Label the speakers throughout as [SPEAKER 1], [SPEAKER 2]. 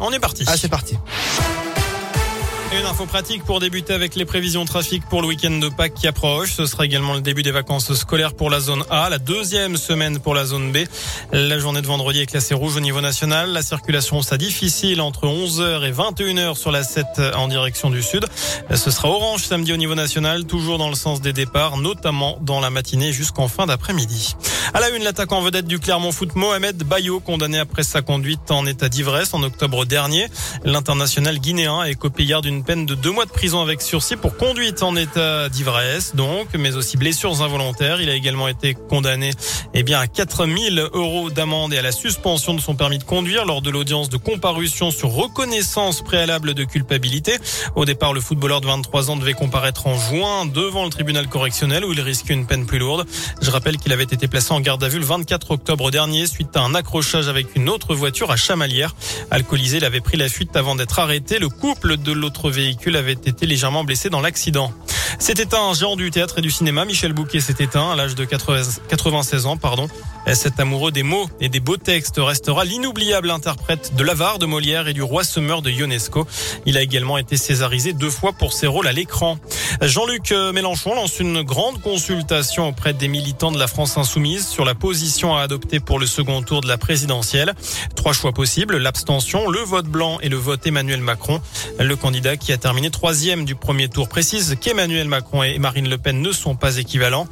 [SPEAKER 1] On est parti.
[SPEAKER 2] Ah, c'est parti.
[SPEAKER 1] Une info pratique pour débuter avec les prévisions trafic pour le week-end de Pâques qui approche. Ce sera également le début des vacances scolaires pour la zone A, la deuxième semaine pour la zone B. La journée de vendredi est classée rouge au niveau national. La circulation sera difficile entre 11h et 21h sur la 7 en direction du sud. Ce sera orange samedi au niveau national, toujours dans le sens des départs, notamment dans la matinée jusqu'en fin d'après-midi. À la une, l'attaquant vedette du Clermont Foot, Mohamed Bayo, condamné après sa conduite en état d'ivresse en octobre dernier. L'international guinéen est copé d'une peine de deux mois de prison avec sursis pour conduite en état d'ivresse, donc, mais aussi blessures involontaires. Il a également été condamné, eh bien, à 4000 euros d'amende et à la suspension de son permis de conduire lors de l'audience de comparution sur reconnaissance préalable de culpabilité. Au départ, le footballeur de 23 ans devait comparaître en juin devant le tribunal correctionnel où il risquait une peine plus lourde. Je rappelle qu'il avait été placé en garde à vue le 24 octobre dernier suite à un accrochage avec une autre voiture à Chamalières. Alcoolisé, il avait pris la fuite avant d'être arrêté. Le couple de l'autre véhicule avait été légèrement blessé dans l'accident. C'était un géant du théâtre et du cinéma. Michel Bouquet s'est éteint à l'âge de 96 ans, pardon. Cet amoureux des mots et des beaux textes restera l'inoubliable interprète de l'avare de Molière et du roi semeur de Ionesco. Il a également été césarisé deux fois pour ses rôles à l'écran. Jean-Luc Mélenchon lance une grande consultation auprès des militants de la France insoumise sur la position à adopter pour le second tour de la présidentielle. Trois choix possibles, l'abstention, le vote blanc et le vote Emmanuel Macron. Le candidat qui a terminé troisième du premier tour précise qu'Emmanuel Macron et Marine Le Pen ne sont pas équivalents.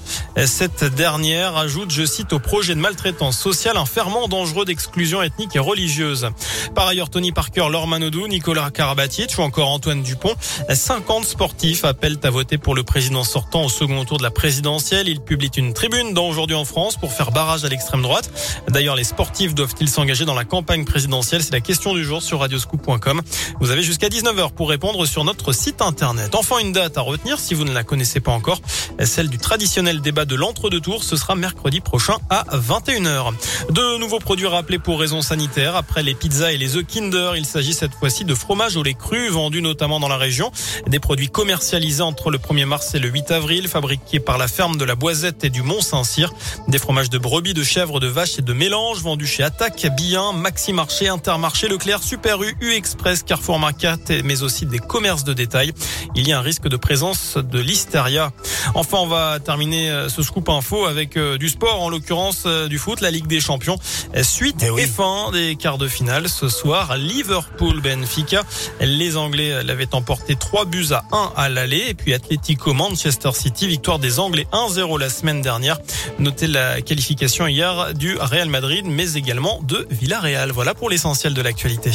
[SPEAKER 1] Cette dernière ajoute, je cite, au projet de maltraitance sociale, un ferment dangereux d'exclusion ethnique et religieuse. Par ailleurs, Tony Parker, Laure Manodou, Nicolas Karabatic ou encore Antoine Dupont, 50 sportifs appellent à voter pour le président sortant au second tour de la présidentielle. Ils publient une tribune dans Aujourd'hui en France pour faire barrage à l'extrême droite. D'ailleurs, les sportifs doivent-ils s'engager dans la campagne présidentielle? C'est la question du jour sur radioscoop.com. Vous avez jusqu'à 19h pour répondre sur notre site internet. Enfin, une date à retenir si vous ne la connaissez pas encore, celle du traditionnel débat de l'entre-deux tours. Ce sera mercredi prochain à 21h. De nouveaux produits rappelés pour raisons sanitaires. Après les pizzas et les œufs Kinder, il s'agit cette fois-ci de fromage au lait cru vendus notamment dans la région. Des produits commercialisés entre le 1er mars et le 8 avril, fabriqués par la ferme de la Boisette et du Mont-Saint-Cyr. Des fromages de brebis, de chèvre, de vache et de mélange vendus chez Attaque, Bien, Maxi Marché, Intermarché, Leclerc, Super U, U Express, Carrefour Market, mais aussi des commerces de détail. Il y a un risque de présence de listeria. Enfin, on va terminer euh, ce scoop info avec euh, du sport, en l'occurrence euh, du foot, la Ligue des Champions. Suite
[SPEAKER 2] Eh oui.
[SPEAKER 1] et fin des quarts de finale ce soir, Liverpool-Benfica. Les Anglais l'avaient emporté 3 buts à 1 à l'aller et puis Atletico Manchester City, victoire des Anglais 1-0 la semaine dernière. Notez la qualification hier du Real Madrid, mais également de Villarreal. Voilà pour l'essentiel de l'actualité.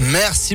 [SPEAKER 2] Merci